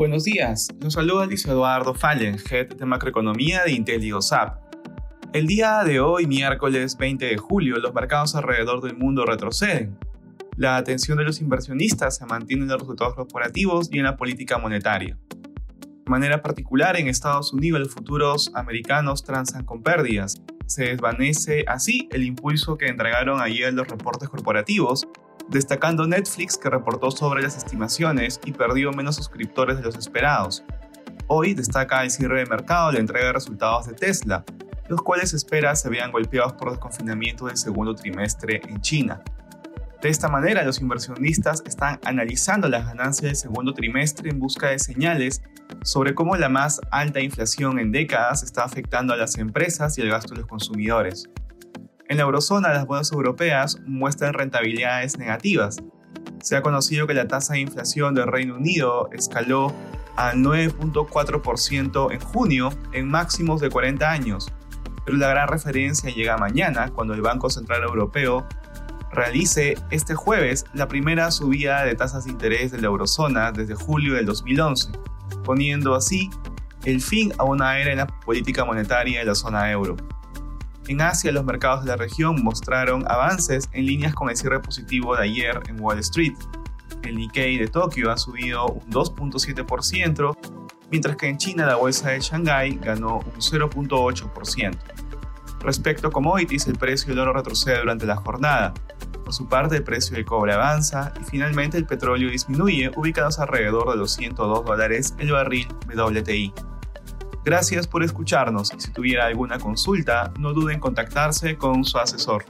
Buenos días, los saluda Luis Eduardo Fallen, Head de Macroeconomía de IntelliGoSap. El día de hoy, miércoles 20 de julio, los mercados alrededor del mundo retroceden. La atención de los inversionistas se mantiene en los resultados corporativos y en la política monetaria. De manera particular, en Estados Unidos los futuros americanos transan con pérdidas. Se desvanece así el impulso que entregaron ayer los reportes corporativos, destacando Netflix que reportó sobre las estimaciones y perdió menos suscriptores de los esperados. Hoy destaca el cierre de mercado la entrega de resultados de Tesla, los cuales espera se vean golpeados por desconfinamiento del segundo trimestre en China. De esta manera, los inversionistas están analizando las ganancias del segundo trimestre en busca de señales sobre cómo la más alta inflación en décadas está afectando a las empresas y el gasto de los consumidores. En la eurozona, las bolsas europeas muestran rentabilidades negativas. Se ha conocido que la tasa de inflación del Reino Unido escaló a 9.4% en junio en máximos de 40 años, pero la gran referencia llega mañana cuando el Banco Central Europeo realice este jueves la primera subida de tasas de interés de la eurozona desde julio del 2011, poniendo así el fin a una era en la política monetaria de la zona euro. En Asia, los mercados de la región mostraron avances en líneas con el cierre positivo de ayer en Wall Street. El Nikkei de Tokio ha subido un 2.7%, mientras que en China la bolsa de Shanghái ganó un 0.8%. Respecto a commodities, el precio del oro retrocede durante la jornada. Por su parte, el precio del cobre avanza y finalmente el petróleo disminuye, ubicándose alrededor de los 102 dólares el barril WTI. Gracias por escucharnos si tuviera alguna consulta, no duden en contactarse con su asesor.